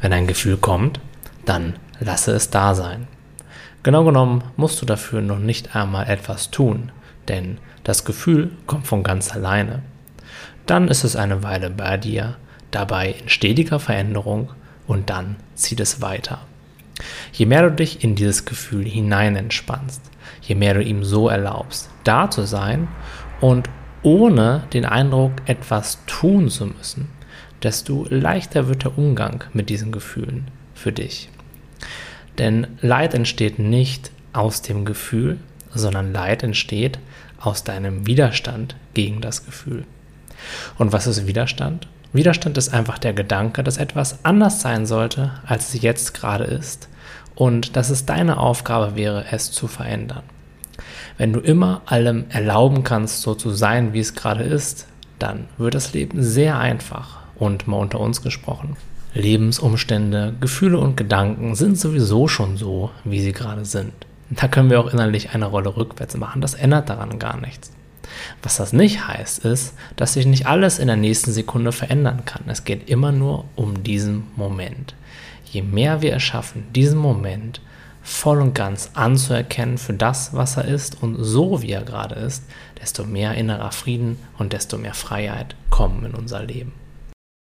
Wenn ein Gefühl kommt, dann lasse es da sein. Genau genommen musst du dafür noch nicht einmal etwas tun, denn das Gefühl kommt von ganz alleine. Dann ist es eine Weile bei dir, dabei in stetiger Veränderung und dann zieht es weiter. Je mehr du dich in dieses Gefühl hinein entspannst, je mehr du ihm so erlaubst, da zu sein und ohne den Eindruck, etwas tun zu müssen, desto leichter wird der Umgang mit diesen Gefühlen für dich. Denn Leid entsteht nicht aus dem Gefühl, sondern Leid entsteht aus deinem Widerstand gegen das Gefühl. Und was ist Widerstand? Widerstand ist einfach der Gedanke, dass etwas anders sein sollte, als es jetzt gerade ist und dass es deine Aufgabe wäre, es zu verändern. Wenn du immer allem erlauben kannst, so zu sein, wie es gerade ist, dann wird das Leben sehr einfach und mal unter uns gesprochen. Lebensumstände, Gefühle und Gedanken sind sowieso schon so, wie sie gerade sind. Da können wir auch innerlich eine Rolle rückwärts machen. Das ändert daran gar nichts. Was das nicht heißt, ist, dass sich nicht alles in der nächsten Sekunde verändern kann. Es geht immer nur um diesen Moment. Je mehr wir es schaffen, diesen Moment voll und ganz anzuerkennen für das, was er ist und so wie er gerade ist, desto mehr innerer Frieden und desto mehr Freiheit kommen in unser Leben.